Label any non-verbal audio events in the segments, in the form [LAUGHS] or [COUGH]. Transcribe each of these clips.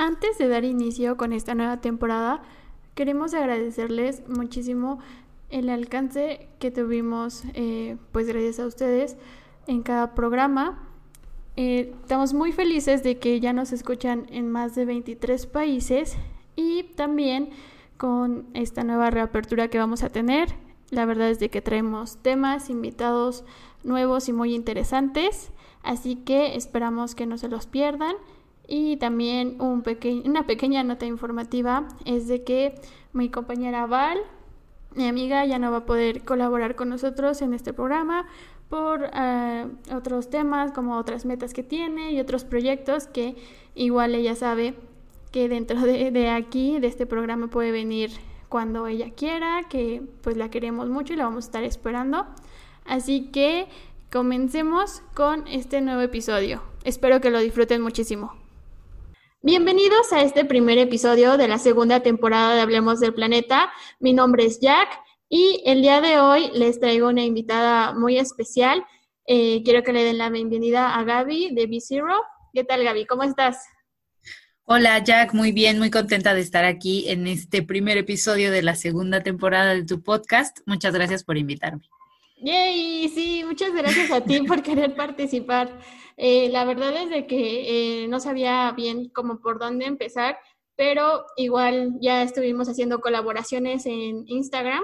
Antes de dar inicio con esta nueva temporada, queremos agradecerles muchísimo el alcance que tuvimos, eh, pues gracias a ustedes, en cada programa. Eh, estamos muy felices de que ya nos escuchan en más de 23 países y también con esta nueva reapertura que vamos a tener. La verdad es de que traemos temas, invitados nuevos y muy interesantes, así que esperamos que no se los pierdan. Y también un una pequeña nota informativa es de que mi compañera Val, mi amiga, ya no va a poder colaborar con nosotros en este programa por eh, otros temas como otras metas que tiene y otros proyectos que igual ella sabe que dentro de, de aquí, de este programa, puede venir cuando ella quiera, que pues la queremos mucho y la vamos a estar esperando. Así que comencemos con este nuevo episodio. Espero que lo disfruten muchísimo. Bienvenidos a este primer episodio de la segunda temporada de Hablemos del Planeta. Mi nombre es Jack y el día de hoy les traigo una invitada muy especial. Eh, quiero que le den la bienvenida a Gaby de B-Zero. ¿Qué tal, Gaby? ¿Cómo estás? Hola, Jack. Muy bien, muy contenta de estar aquí en este primer episodio de la segunda temporada de tu podcast. Muchas gracias por invitarme. Yay, sí, muchas gracias a ti por querer participar. Eh, la verdad es de que eh, no sabía bien cómo por dónde empezar, pero igual ya estuvimos haciendo colaboraciones en Instagram.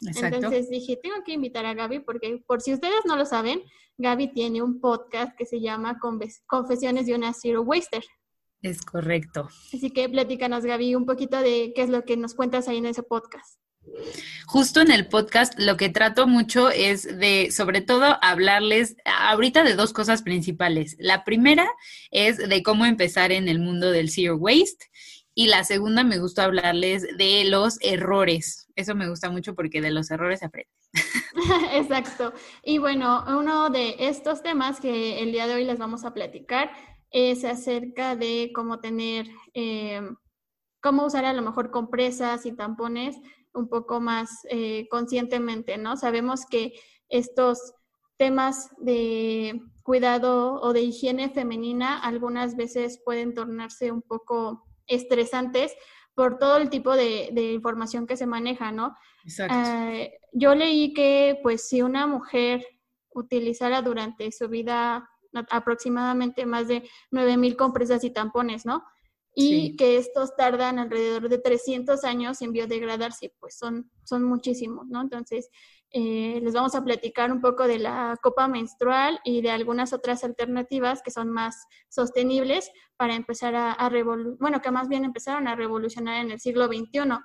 Entonces dije, tengo que invitar a Gaby porque por si ustedes no lo saben, Gaby tiene un podcast que se llama Confesiones de una Zero Waster. Es correcto. Así que platícanos, Gaby, un poquito de qué es lo que nos cuentas ahí en ese podcast. Justo en el podcast lo que trato mucho es de, sobre todo, hablarles ahorita de dos cosas principales. La primera es de cómo empezar en el mundo del zero waste y la segunda me gusta hablarles de los errores. Eso me gusta mucho porque de los errores se aprende. [LAUGHS] Exacto. Y bueno, uno de estos temas que el día de hoy les vamos a platicar es acerca de cómo tener, eh, cómo usar a lo mejor compresas y tampones un poco más eh, conscientemente, ¿no? Sabemos que estos temas de cuidado o de higiene femenina algunas veces pueden tornarse un poco estresantes por todo el tipo de, información que se maneja, ¿no? Exacto. Ah, yo leí que, pues, si una mujer utilizara durante su vida aproximadamente más de 9.000 compresas y tampones, ¿no? Y que estos tardan alrededor de 300 años en biodegradarse, pues son, son muchísimos, ¿no? Entonces, eh, les vamos a platicar un poco de la copa menstrual y de algunas otras alternativas que son más sostenibles para empezar a, a revolucionar, bueno, que más bien empezaron a revolucionar en el siglo XXI.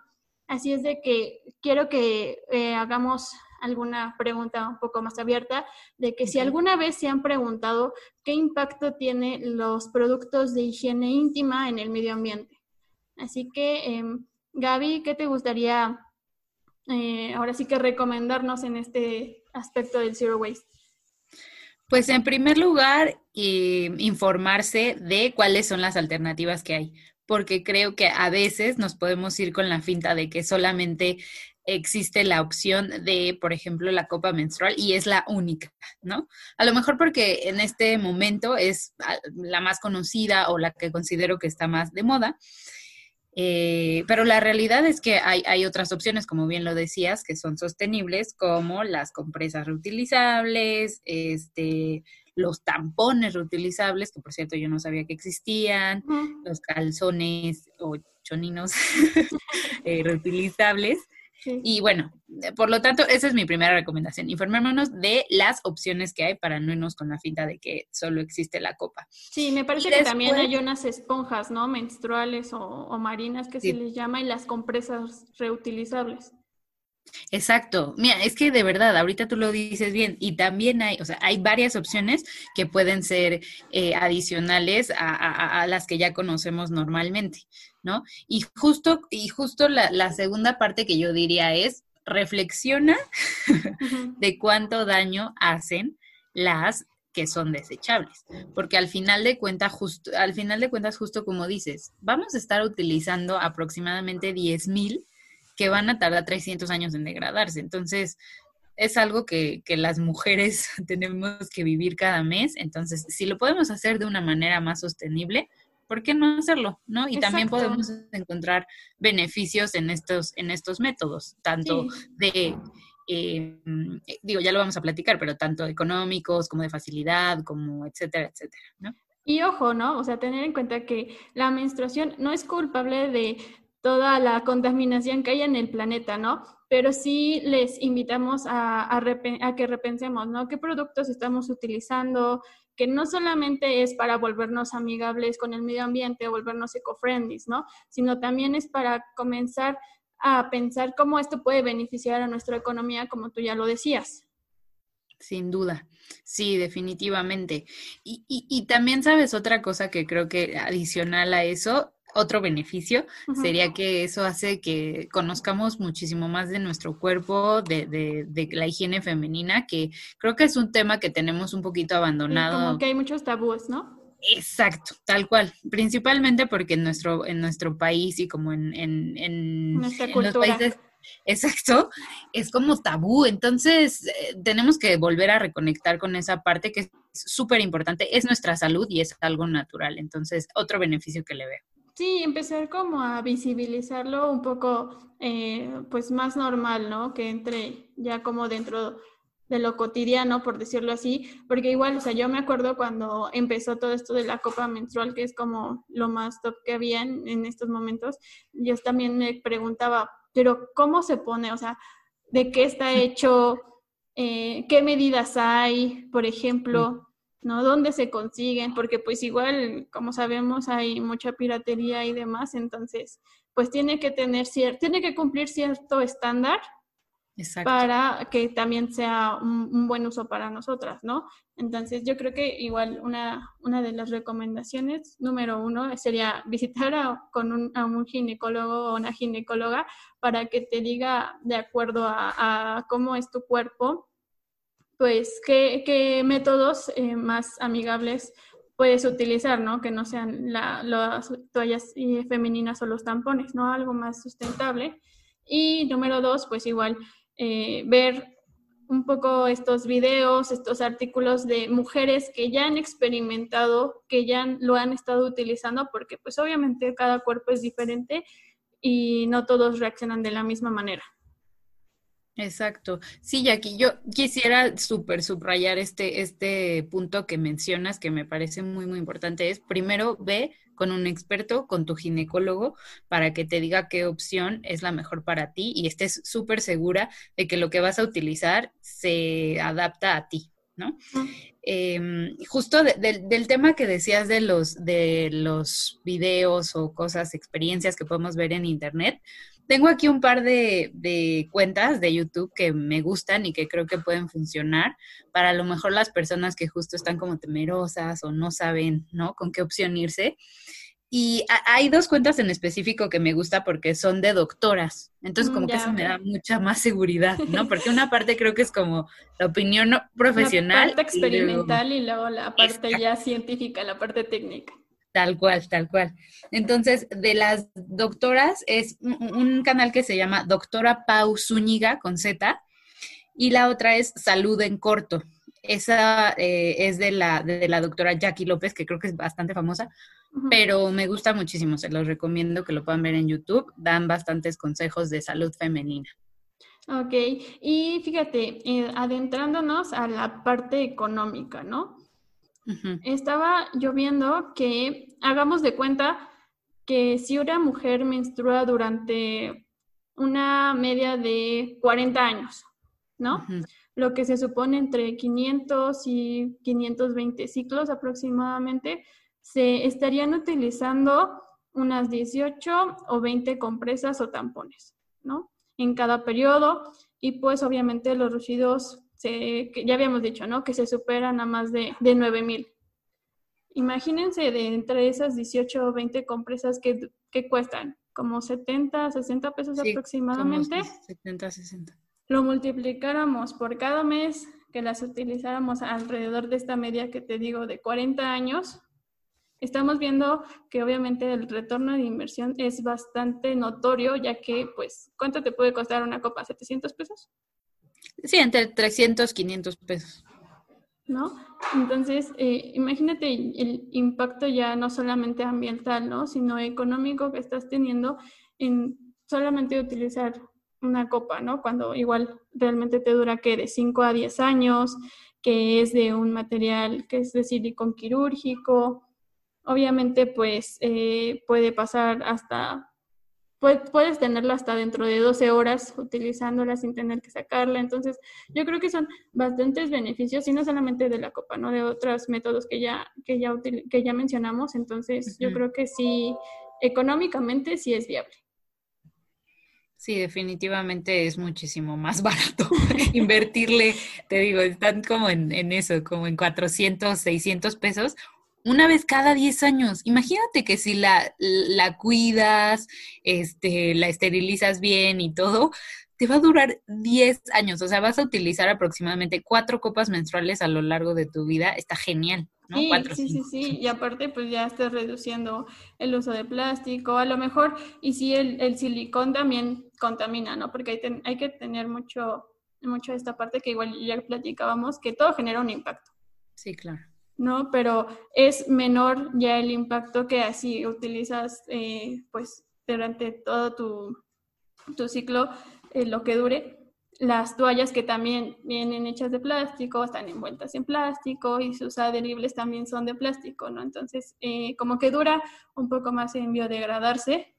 Así es de que quiero que eh, hagamos alguna pregunta un poco más abierta, de que si alguna vez se han preguntado qué impacto tienen los productos de higiene íntima en el medio ambiente. Así que, eh, Gaby, ¿qué te gustaría eh, ahora sí que recomendarnos en este aspecto del Zero Waste? Pues en primer lugar, eh, informarse de cuáles son las alternativas que hay, porque creo que a veces nos podemos ir con la finta de que solamente existe la opción de, por ejemplo, la copa menstrual y es la única, ¿no? A lo mejor porque en este momento es ah, la más conocida o la que considero que está más de moda. Eh, pero la realidad es que hay, hay, otras opciones, como bien lo decías, que son sostenibles, como las compresas reutilizables, este, los tampones reutilizables, que por cierto yo no sabía que existían, los calzones o choninos [LAUGHS] eh, reutilizables. Y bueno, por lo tanto, esa es mi primera recomendación. Informémonos de las opciones que hay para no irnos con la finta de que solo existe la copa. Sí, me parece que también hay unas esponjas, ¿no? Menstruales o, marinas que se les llama y las compresas reutilizables. Exacto. Mira, es que de verdad, ahorita tú lo dices bien, y también hay, o sea, hay varias opciones que pueden ser eh, adicionales a, las que ya conocemos normalmente. ¿no? Y justo, y justo la, segunda parte que yo diría es, reflexiona [LAUGHS] de cuánto daño hacen las que son desechables, porque al final de cuentas, justo, al final de cuentas, justo como dices, vamos a estar utilizando aproximadamente 10.000 que van a tardar 300 años en degradarse. Entonces, es algo que, que, las mujeres [LAUGHS] tenemos que vivir cada mes. Entonces, si lo podemos hacer de una manera más sostenible, ¿por qué no hacerlo? ¿No? Y también podemos encontrar beneficios en estos, en estos métodos, tanto de eh, digo, ya lo vamos a platicar, pero tanto económicos como de facilidad, como etcétera, etcétera, ¿no? Y ojo, ¿no? O sea, tener en cuenta que la menstruación no es culpable de toda la contaminación que hay en el planeta, ¿no? Pero sí les invitamos a, que repensemos, ¿no? ¿Qué productos estamos utilizando? Que no solamente es para volvernos amigables con el medio ambiente volvernos eco-friendly, ¿no? Sino también es para comenzar a pensar cómo esto puede beneficiar a nuestra economía, como tú ya lo decías. Sin duda, sí, definitivamente. Y, y, también sabes otra cosa que creo que adicional a eso, otro beneficio sería que eso hace que conozcamos muchísimo más de nuestro cuerpo, de, de, de, la higiene femenina, que creo que es un tema que tenemos un poquito abandonado. como que hay muchos tabúes, ¿no? Exacto, tal cual. Principalmente porque en nuestro, en nuestro país y como en, en, en, los países, exacto, es como tabú. Entonces, eh, tenemos que volver a reconectar con esa parte que es súper importante. Es nuestra salud y es algo natural. Entonces, otro beneficio que le veo. Sí, empezar como a visibilizarlo un poco, eh, pues más normal, ¿no? Que entre ya como dentro de lo cotidiano, por decirlo así, porque igual, o sea, yo me acuerdo cuando empezó todo esto de la copa menstrual, que es como lo más top que había en, estos momentos, yo también me preguntaba, pero ¿cómo se pone? O sea, ¿de qué está hecho? Eh, ¿Qué medidas hay? Por ejemplo, ¿no? ¿Dónde se consiguen? Porque pues igual, como sabemos, hay mucha piratería y demás, entonces, pues tiene que tener cierto, tiene que cumplir cierto estándar para que también sea un, buen uso para nosotras, ¿no? Entonces, yo creo que igual una, una de las recomendaciones, número uno, sería visitar a, con un, a un ginecólogo o una ginecóloga para que te diga, de acuerdo a, cómo es tu cuerpo, pues qué, métodos eh, más amigables puedes utilizar, ¿no? Que no sean las toallas eh, femeninas o los tampones, ¿no? Algo más sustentable. Y número dos, pues igual eh, ver un poco estos videos, estos artículos de mujeres que ya han experimentado, que ya lo han estado utilizando, porque pues obviamente cada cuerpo es diferente y no todos reaccionan de la misma manera. Exacto. Sí, Jackie, yo quisiera súper subrayar este, este punto que mencionas que me parece muy, muy importante. Es primero ve con un experto, con tu ginecólogo, para que te diga qué opción es la mejor para ti y estés súper segura de que lo que vas a utilizar se adapta a ti, ¿no? Em, justo del tema que decías de los, de los videos o cosas, experiencias que podemos ver en internet, tengo aquí un par de, cuentas de YouTube que me gustan y que creo que pueden funcionar para a lo mejor las personas que justo están como temerosas o no saben, ¿no? Con qué opción irse. Y hay dos cuentas en específico que me gusta porque son de doctoras. Entonces, mm, como que eso me da mucha más seguridad, ¿no? Porque una parte creo que es como la opinión profesional. La parte experimental y luego, la parte ya científica, la parte técnica. Tal cual, tal cual. Entonces, de las doctoras es un, canal que se llama Doctora Pau Zúñiga con Z y la otra es Salud en Corto. Esa eh, es de la, de la doctora Jackie López, que creo que es bastante famosa, pero me gusta muchísimo, se los recomiendo que lo puedan ver en YouTube. Dan bastantes consejos de salud femenina. Ok, y fíjate, eh, adentrándonos a la parte económica, ¿no? Estaba yo viendo que hagamos de cuenta que si una mujer menstrua durante una media de 40 años, ¿no? Lo que se supone entre 500 y 520 ciclos aproximadamente, se estarían utilizando unas 18 o 20 compresas o tampones, ¿no? En cada periodo y pues obviamente los residuos ya habíamos dicho, ¿no? Que se superan a más de, de 9000. Imagínense de entre esas 18 o 20 compresas que, que cuestan como 70, 60 pesos aproximadamente. 70, 60. Lo multiplicáramos por cada mes que las utilizáramos alrededor de esta media que te digo de 40 años, estamos viendo que obviamente el retorno de inversión es bastante notorio, ya que, pues, ¿cuánto te puede costar una copa? ¿700 pesos? Sí, entre 300, 500 pesos. ¿no? Entonces, eh, imagínate el impacto ya no solamente ambiental, ¿no? Sino económico que estás teniendo en solamente utilizar una copa, ¿no? Cuando igual realmente te dura que de 5 a 10 años, que es de un material que es de silicón quirúrgico. Obviamente, pues eh, puede pasar hasta puedes tenerla hasta dentro de 12 horas utilizándola sin tener que sacarla. Entonces, yo creo que son bastantes beneficios, y no solamente de la copa, ¿no? De otros métodos que ya, que ya, que ya mencionamos. Entonces, yo creo que sí, económicamente sí es viable. Sí, definitivamente es muchísimo más [LAUGHS] barato invertirle, te digo, están como en, en, eso, como en 400, 600 pesos una vez cada 10 años. Imagínate que si la, la cuidas, este, la esterilizas bien y todo, te va a durar 10 años. O sea, vas a utilizar aproximadamente cuatro copas menstruales a lo largo de tu vida. Está genial. ¿no? Sí, sí, sí, sí, y aparte pues ya estás reduciendo el uso de plástico, a lo mejor, y sí el, el silicón también contamina, ¿no? Porque hay, hay que tener mucho, mucho esta parte que igual ya platicábamos, que todo genera un impacto. Sí, claro. ¿No? Pero es menor ya el impacto que así utilizas, eh, pues, durante todo tu, ciclo, eh, lo que dure. Las toallas que también vienen hechas de plástico, están envueltas en plástico y sus adheribles también son de plástico, ¿no? Entonces, eh, como que dura un poco más en biodegradarse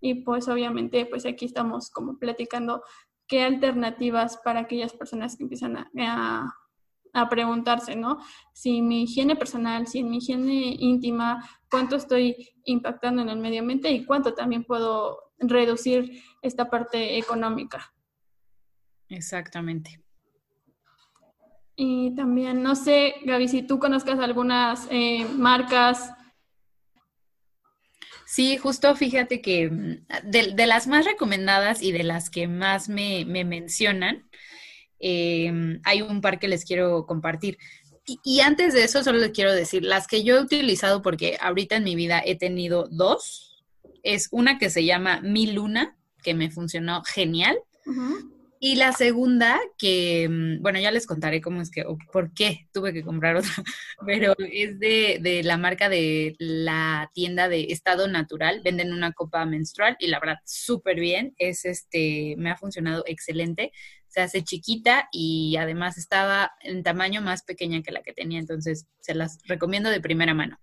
y pues obviamente, pues aquí estamos como platicando qué alternativas para aquellas personas que empiezan a preguntarse, ¿no? Si mi higiene personal, si en mi higiene íntima, cuánto estoy impactando en el medio ambiente y cuánto también puedo reducir esta parte económica. Exactamente. Y también, no sé, Gaby, si tú conozcas algunas eh, marcas. Sí, justo fíjate que mm, de, las más recomendadas y de las que más me, me mencionan, Em, hay un par que les quiero compartir. Y, antes de eso, solo les quiero decir, las que yo he utilizado, porque ahorita en mi vida he tenido dos, es una que se llama Mi Luna, que me funcionó genial. Y la segunda, que, mm, bueno, ya les contaré cómo es que, o por qué tuve que comprar otra, [LAUGHS] pero es de, de, la marca de la tienda de Estado Natural. Venden una copa menstrual y la verdad, súper bien. Es este, me ha funcionado excelente se hace chiquita y además estaba en tamaño más pequeña que la que tenía, entonces se las recomiendo de primera mano.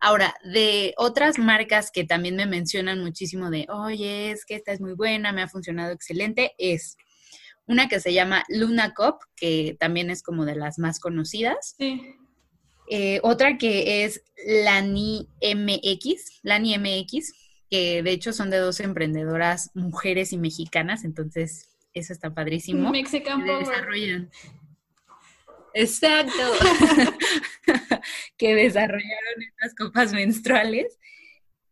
Ahora, de otras marcas que también me mencionan muchísimo de, oye, es que esta es muy buena, me ha funcionado excelente, es una que se llama Luna Cop, que también es como de las más conocidas. Sí. Eh, otra que es Lani MX, Lani MX, que de hecho son de dos emprendedoras mujeres y mexicanas, entonces eso está padrísimo. Mexican Power. Desarrollan. Exacto. [LAUGHS] que desarrollaron estas copas menstruales.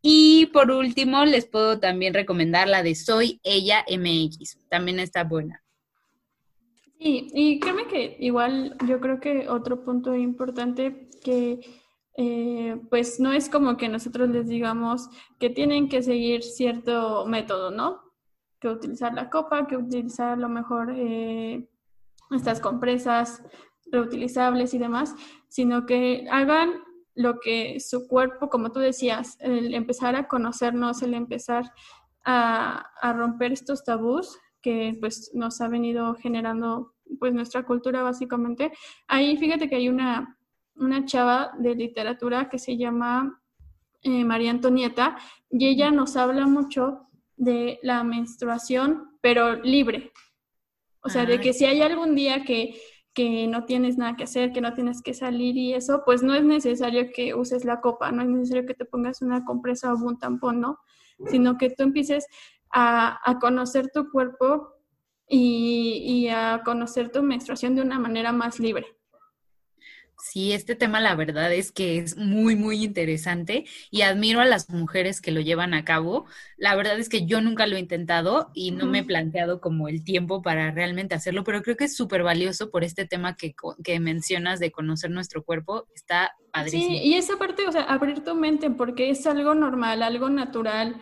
Y por último, les puedo también recomendar la de Soy Ella MX. También está buena. Sí, y créeme que igual yo creo que otro punto importante que eh, pues no es como que nosotros les digamos que tienen que seguir cierto método, ¿no? Que utilizar la copa, que utilizar a lo mejor eh, estas compresas reutilizables y demás, sino que hagan lo que su cuerpo, como tú decías, el empezar a conocernos, el empezar a, romper estos tabús que pues nos ha venido generando pues nuestra cultura básicamente. Ahí fíjate que hay una, una chava de literatura que se llama eh, María Antonieta y ella nos habla mucho de la menstruación, pero libre. O sea, de que si hay algún día que, que no tienes nada que hacer, que no tienes que salir y eso, pues no es necesario que uses la copa, no es necesario que te pongas una compresa o un tampón, ¿no? Sino que tú empieces a, a conocer tu cuerpo y, y a conocer tu menstruación de una manera más libre. Sí, este tema la verdad es que es muy, muy interesante y admiro a las mujeres que lo llevan a cabo. La verdad es que yo nunca lo he intentado y no me he planteado como el tiempo para realmente hacerlo, pero creo que es súper valioso por este tema que, que, mencionas de conocer nuestro cuerpo. Está padrísimo. Sí, y esa parte, o sea, abrir tu mente porque es algo normal, algo natural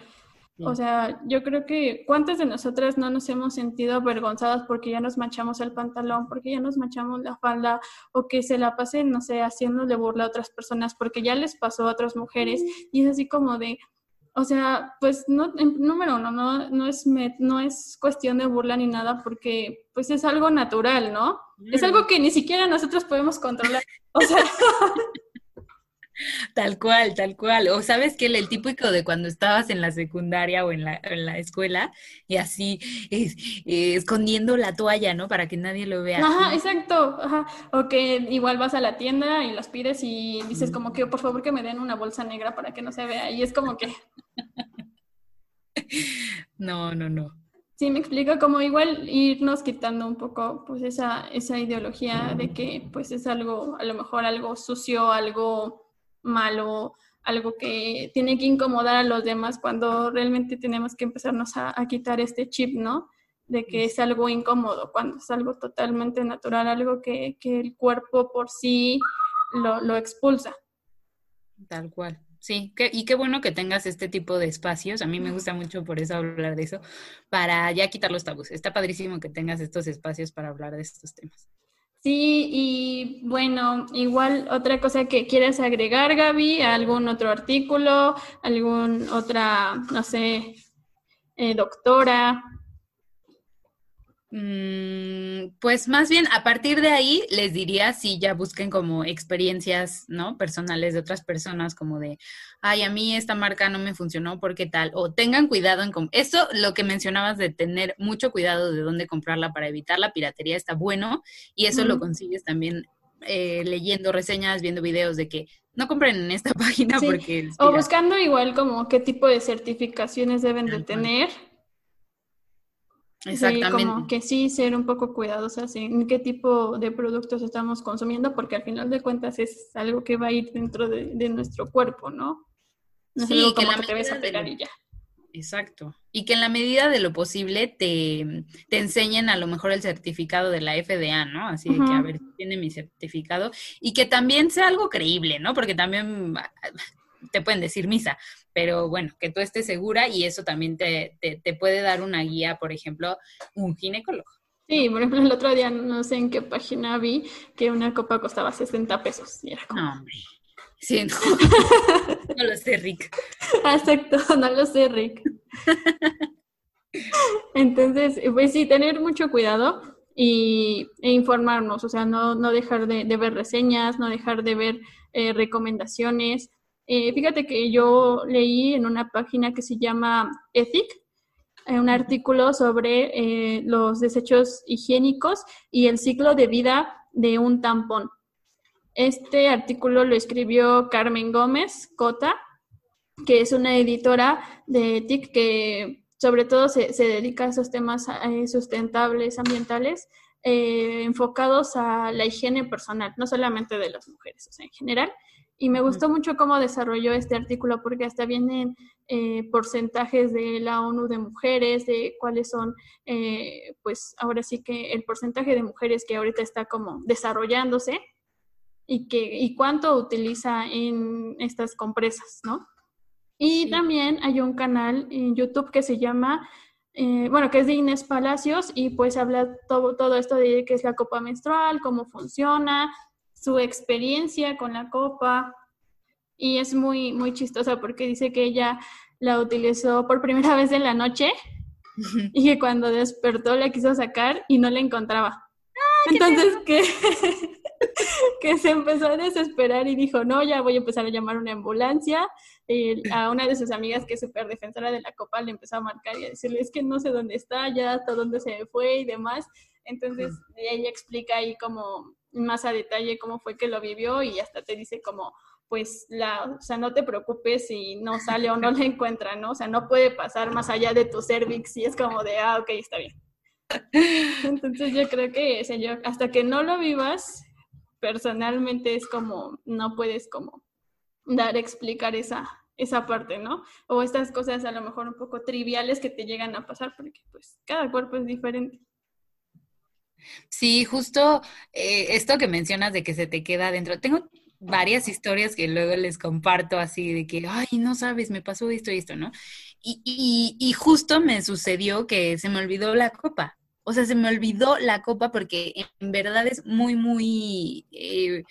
O sea, yo creo que cuántas de nosotras no nos hemos sentido avergonzadas porque ya nos manchamos el pantalón, porque ya nos manchamos la falda, o que se la pasen, no sé, haciéndole burla a otras personas porque ya les pasó a otras mujeres. Y es así como de, o sea, pues no, número uno, no, no, es, no es cuestión de burla ni nada porque pues es algo natural, ¿no? Es algo que ni siquiera nosotros podemos controlar. O sea, [LAUGHS] Tal cual, tal cual. O sabes que el, típico de cuando estabas en la secundaria o en la, en la escuela y así escondiendo la toalla, ¿no? Para que nadie lo vea. Ajá, exacto. Ajá. O que igual vas a la tienda y las pides y dices como que por favor que me den una bolsa negra para que no se vea. Y es como que... [LAUGHS] no, no, no. Sí, me explico como igual irnos quitando un poco pues esa, esa ideología de que pues es algo, a lo mejor algo sucio, algo malo, algo que tiene que incomodar a los demás cuando realmente tenemos que empezarnos a, quitar este chip, ¿no? De que es algo incómodo, cuando es algo totalmente natural, algo que, el cuerpo por sí lo, expulsa. Tal cual. Sí, y qué bueno que tengas este tipo de espacios. A mí me gusta mucho por eso hablar de eso, para ya quitar los tabús. Está padrísimo que tengas estos espacios para hablar de estos temas. Sí, y bueno, igual otra cosa que quieres agregar, Gaby, algún otro artículo, algún otra, no sé, eh, doctora. Mm, pues más bien a partir de ahí les diría si ya busquen como experiencias, ¿no? Personales de otras personas, como de, ay, a mí esta marca no me funcionó porque tal, o tengan cuidado en... Eso, lo que mencionabas de tener mucho cuidado de dónde comprarla para evitar la piratería está bueno y eso lo consigues también eh, leyendo reseñas, viendo videos de que no compren en esta [LAUGHS] página porque... O buscando igual como qué tipo de certificaciones deben de tener Exactamente. como que sí, ser un poco cuidadosos en qué tipo de productos estamos consumiendo, porque al final de cuentas es algo que va a ir dentro de, nuestro cuerpo, ¿no? No sí, que, la te ves a pegar y ya. Exacto. Y que en la medida de lo posible te, te, enseñen a lo mejor el certificado de la FDA, ¿no? Así de que, a ver, tiene mi certificado. Y que también sea algo creíble, ¿no? Porque también te pueden decir misa, pero bueno, que tú estés segura y eso también te, puede dar una guía, por ejemplo, un ginecólogo. Sí, por ejemplo, el otro día no sé en qué página vi que una copa costaba 60 pesos. Y era como... No, hombre. Sí, no. [LAUGHS] no lo sé, Rick. Exacto, no lo sé, Rick. Entonces, pues sí, tener mucho cuidado y, e informarnos, o sea, no, no dejar de, ver reseñas, no dejar de ver eh, recomendaciones, eh, fíjate que yo leí en una página que se llama Ethic, eh, un artículo sobre eh, los desechos higiénicos y el ciclo de vida de un tampón. Este artículo lo escribió Carmen Gómez Cota, que es una editora de Ethic que sobre todo se, dedica a esos temas sustentables, ambientales, enfocados a la higiene personal, no solamente de las mujeres, o sea, en general. Y me gustó mucho cómo desarrolló este artículo porque hasta vienen eh, porcentajes de la ONU de mujeres, de cuáles son, eh, pues ahora sí que el porcentaje de mujeres que ahorita está como desarrollándose y, que, y cuánto utiliza en estas compresas, ¿no? Y también hay un canal en YouTube que se llama, eh, bueno, que es de Inés Palacios y pues habla todo, todo esto de qué es la copa menstrual, cómo funciona, su experiencia con la copa y es muy, muy chistosa porque dice que ella la utilizó por primera [LAUGHS] vez en la noche y que cuando despertó la quiso sacar y no la encontraba. Entonces que, [LAUGHS] que se empezó a desesperar y dijo, no, ya voy a empezar a llamar una ambulancia. Y a una de sus amigas que es súper defensora de la copa le empezó a marcar y a decirle, es que no sé dónde está, ya hasta dónde se fue y demás. Entonces ella explica ahí como más a detalle cómo fue que lo vivió y hasta te dice como, pues, la, o sea, no te preocupes si no sale o no le encuentra, ¿no? O sea, no puede pasar más allá de tu cervix y es como de, ah, ok, está bien. Entonces yo creo que, o hasta que no lo vivas, personalmente es como, no puedes como dar, explicar esa, esa parte, ¿no? O estas cosas a lo mejor un poco triviales que te llegan a pasar, porque pues cada cuerpo es diferente. Sí, justo eh, esto que mencionas de que se te queda adentro. Tengo varias historias que luego les comparto así de que, ay, no sabes, me pasó esto y esto, ¿no? Y, y, justo me sucedió que se me olvidó la copa. O sea, se me olvidó la copa porque en verdad es muy, muy, eh,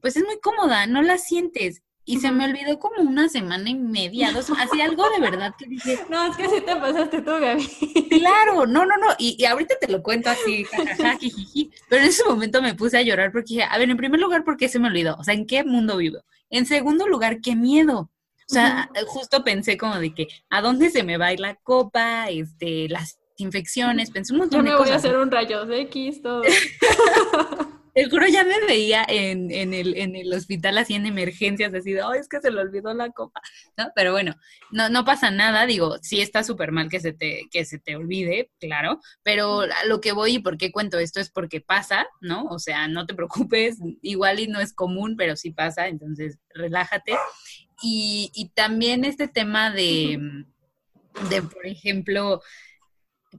pues es muy cómoda, no la sientes. Y se me olvidó como una semana y media, dos, así algo de verdad que dije. [LAUGHS] No, es que sí te pasaste tú, Gaby. Claro, [LAUGHS] no, no, no. Y, y ahorita te lo cuento así, jajaja, jijiji. Pero en ese momento me puse a llorar porque dije, a ver, en primer lugar, ¿por qué se me olvidó? O sea, ¿en qué mundo vivo? En segundo lugar, qué miedo. O sea, justo pensé como de que, ¿a dónde se me va a ir la copa? Este, las infecciones, pensé un montón Yo me voy a hacer un rayo X, todo. [LAUGHS] El juro ya me veía en, en, el, en el hospital así en emergencias, así de, oh, es que se le olvidó la copa, ¿no? Pero bueno, no, no pasa nada, digo, sí está súper mal que se, te, que se te olvide, claro, pero a lo que voy y por qué cuento esto es porque pasa, ¿no? O sea, no te preocupes, igual y no es común, pero sí pasa, entonces relájate. Y, y también este tema de, de, por ejemplo,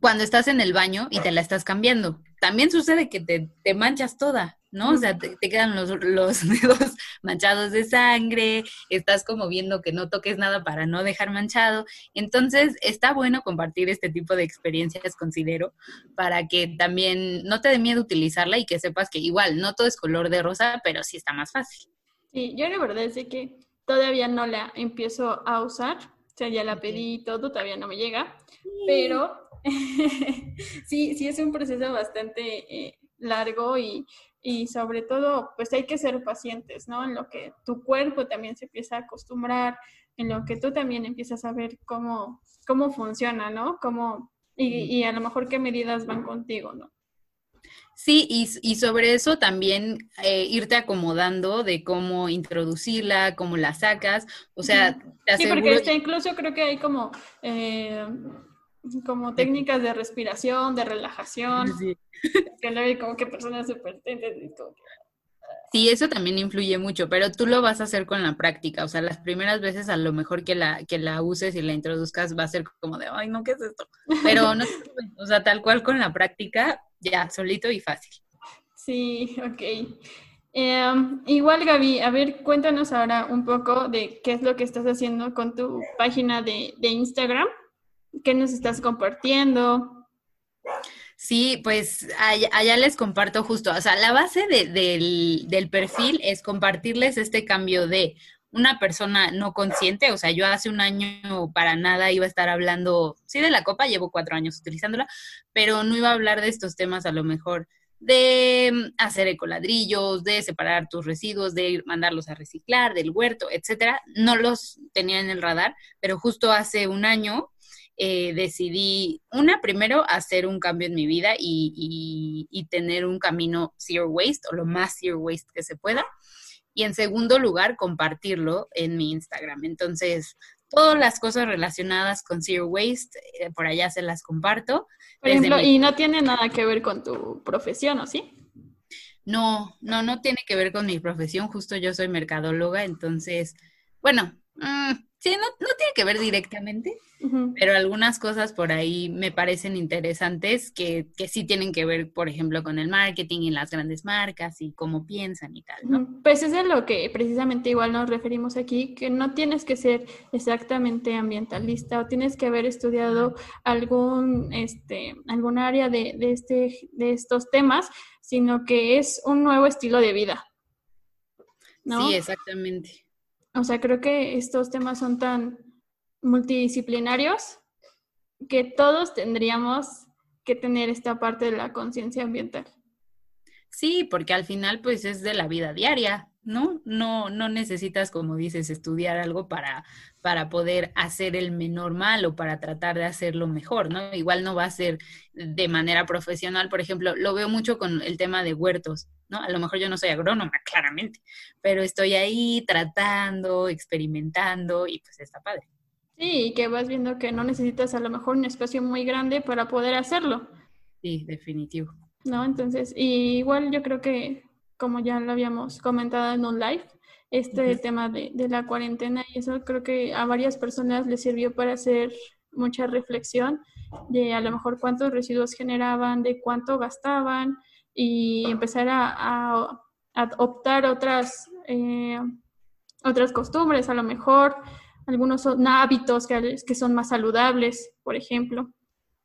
cuando estás en el baño y te la estás cambiando. También sucede que te, te manchas toda, ¿no? O sea, te, quedan los, los, [LAUGHS] dedos manchados de sangre, estás como viendo que no toques nada para no dejar manchado. Entonces, está bueno compartir este tipo de experiencias, considero, para que también no te dé miedo utilizarla y que sepas que igual, no todo es color de rosa, pero sí está más fácil. Sí, yo la verdad es que todavía no la empiezo a usar, o sea, ya la pedí y todo, todavía no me llega, pero [LAUGHS] sí, sí es un proceso bastante eh, largo y, sobre todo, pues hay que ser pacientes, ¿no? En lo que tu cuerpo también se empieza a acostumbrar, en lo que tú también empiezas a ver cómo, cómo funciona, ¿no? Cómo, y, a lo mejor qué medidas van contigo, ¿no? Sí, y, sobre eso también eh, irte acomodando de cómo introducirla, cómo la sacas, o sea, Sí, porque este, incluso creo que hay como eh, como técnicas de respiración, de relajación. Sí. [LAUGHS] Que hay como que personas súper y todo. Sí, eso también influye mucho, pero tú lo vas a hacer con la práctica. O sea, las primeras veces a lo mejor que la, que la uses y la introduzcas va a ser como de, ay, no, ¿qué es esto? Pero no, [LAUGHS] o sea, tal cual con la práctica, ya, solito y fácil. Sí, ok. Em, igual, Gaby, a ver, cuéntanos ahora un poco de qué es lo que estás haciendo con tu página de, de Instagram. ¿Qué nos estás compartiendo? Sí, pues allá, les comparto justo, o sea, la base del, del perfil es compartirles este cambio de una persona no consciente, o sea, yo hace un año para nada iba a estar hablando, sí, de la copa, llevo cuatro años utilizándola, pero no iba a hablar de estos temas a lo mejor de hacer ecoladrillos, de separar tus residuos, de mandarlos a reciclar, del huerto, etcétera. No los tenía en el radar, pero justo hace un año eh, decidí, una, primero hacer un cambio en mi vida y, y, tener un camino zero waste o lo más zero waste que se pueda. Y en segundo lugar, compartirlo en mi Instagram. Entonces, todas las cosas relacionadas con zero waste, eh, por allá se las comparto. Por ejemplo, y no tiene nada que ver con tu profesión, ¿o sí? No, no, no tiene que ver con mi profesión. Justo yo soy mercadóloga, entonces, bueno, mm, Sí, no, no tiene que ver directamente, pero algunas cosas por ahí me parecen interesantes que, que, sí tienen que ver, por ejemplo, con el marketing y las grandes marcas y cómo piensan y tal, ¿no? Pues es de lo que precisamente igual nos referimos aquí, que no tienes que ser exactamente ambientalista o tienes que haber estudiado algún, este, algún área de, de, este, de estos temas, sino que es un nuevo estilo de vida. ¿no? Sí, exactamente. O sea, creo que estos temas son tan multidisciplinarios que todos tendríamos que tener esta parte de la conciencia ambiental. Sí, porque al final pues es de la vida diaria. ¿No? No, no necesitas, como dices, estudiar algo para, para poder hacer el menor mal o para tratar de hacerlo mejor, ¿no? Igual no va a ser de manera profesional, por ejemplo, lo veo mucho con el tema de huertos, ¿no? A lo mejor yo no soy agrónoma, [LAUGHS] claramente, pero estoy ahí tratando, experimentando y pues está padre. Sí, y que vas viendo que no necesitas a lo mejor un espacio muy grande para poder hacerlo. Sí, definitivo. ¿No? Entonces, igual yo creo que como ya lo habíamos comentado en un live, este tema de, la cuarentena y eso creo que a varias personas les sirvió para hacer mucha reflexión de a lo mejor cuántos residuos generaban, de cuánto gastaban y empezar a, a, optar otras, eh, otras costumbres, a lo mejor algunos son hábitos que, que son más saludables, por ejemplo.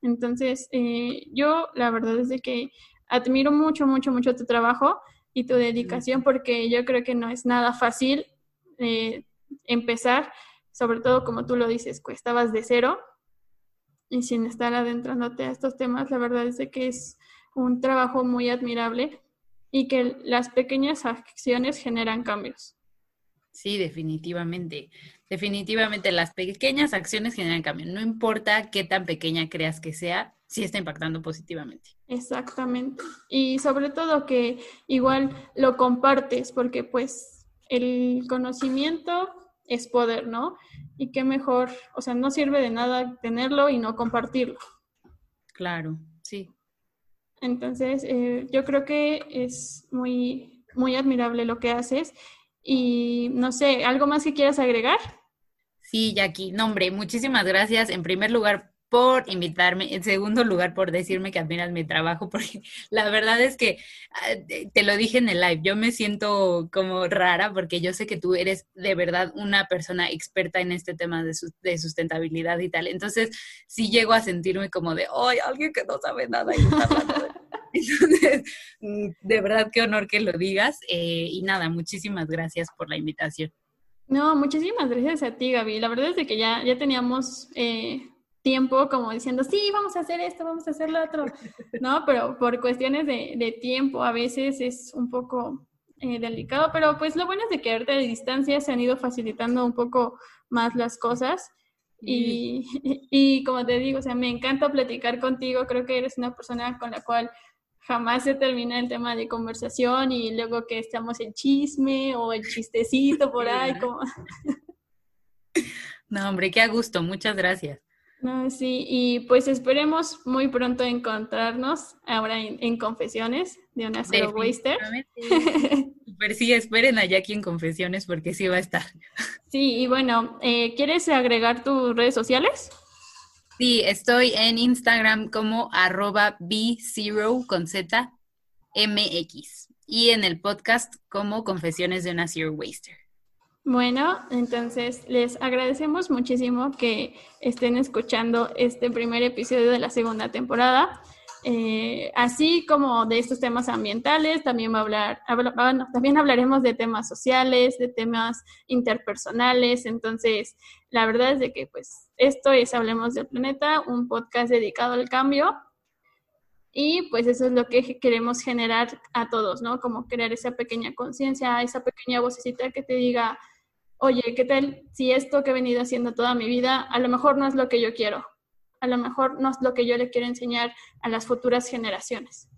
Entonces, eh, yo la verdad es de que admiro mucho, mucho, mucho tu trabajo y tu dedicación porque yo creo que no es nada fácil eh, empezar, sobre todo como tú lo dices, estabas de cero y sin estar adentrándote a estos temas, la verdad es de que es un trabajo muy admirable y que las pequeñas acciones generan cambios. Sí, definitivamente. Definitivamente las pequeñas acciones generan cambio. No importa qué tan pequeña creas que sea, sí está impactando positivamente. Exactamente. Y sobre todo que igual lo compartes porque pues el conocimiento es poder, ¿no? Y qué mejor, o sea, no sirve de nada tenerlo y no compartirlo. Claro, sí. Entonces, eh, yo creo que es muy, muy admirable lo que haces y no sé, ¿algo más que quieras agregar? Sí, Jackie. No, hombre, muchísimas gracias. En primer lugar, por invitarme, en segundo lugar por decirme que admiras mi trabajo, [LAUGHS] porque la verdad es que ah, te lo dije en el live, yo me siento como rara porque yo sé que tú eres de verdad una persona experta en este tema de, de sustentabilidad y tal. Entonces, sí llego a sentirme como de, ¡ay, alguien que no sabe nada! Y [LAUGHS] Entonces, mm, de verdad, qué honor que lo digas. Eh, y nada, muchísimas gracias por la invitación. No, muchísimas gracias a ti, Gaby. La verdad es que ya, ya teníamos eh, tiempo como diciendo, sí, vamos a hacer esto, vamos a hacer lo otro, ¿no? Pero por cuestiones de, de tiempo a veces es un poco eh, delicado, pero pues lo bueno es de que ahorita de distancia se han ido facilitando un poco más las cosas. Y, [LAUGHS] y, como te digo, o sea, me encanta platicar contigo, creo que eres una persona con la cual jamás se termina el tema de conversación y luego que estamos en chisme o el chistecito por ahí. [LAUGHS] Como... No, hombre, qué a gusto, muchas gracias. No, sí, y pues esperemos muy pronto encontrarnos ahora en, Confesiones de una Zero Waster. [LAUGHS] Pero sí, esperen allá aquí en Confesiones porque sí va a estar. Sí, y bueno, eh, ¿quieres agregar tus redes sociales? Sí, estoy en Instagram como arroba B0 con Z MX y en el podcast como Confesiones de una Zero Waster. Bueno, entonces les agradecemos muchísimo que estén escuchando este primer episodio de la segunda temporada. Eh, así como de estos temas ambientales, también, va a hablar, también hablaremos de temas sociales, de temas interpersonales. Entonces, la verdad es de que pues esto es Hablemos del Planeta, un podcast dedicado al cambio. Y pues eso es lo que queremos generar a todos, ¿no? Como crear esa pequeña conciencia, esa pequeña vocecita que te diga, oye, ¿qué tal si esto que he venido haciendo toda mi vida a lo mejor no es lo que yo quiero? a lo mejor no es lo que yo le quiero enseñar a las futuras generaciones.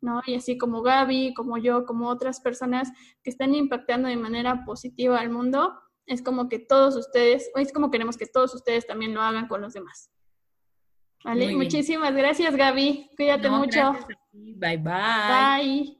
¿no? Y así como Gaby, como yo, como otras personas que están impactando de manera positiva al mundo, es como que todos ustedes, es como queremos que todos ustedes también lo hagan con los demás. ¿Vale? Muchísimas gracias, Gaby. Cuídate mucho. Bye, bye. Bye.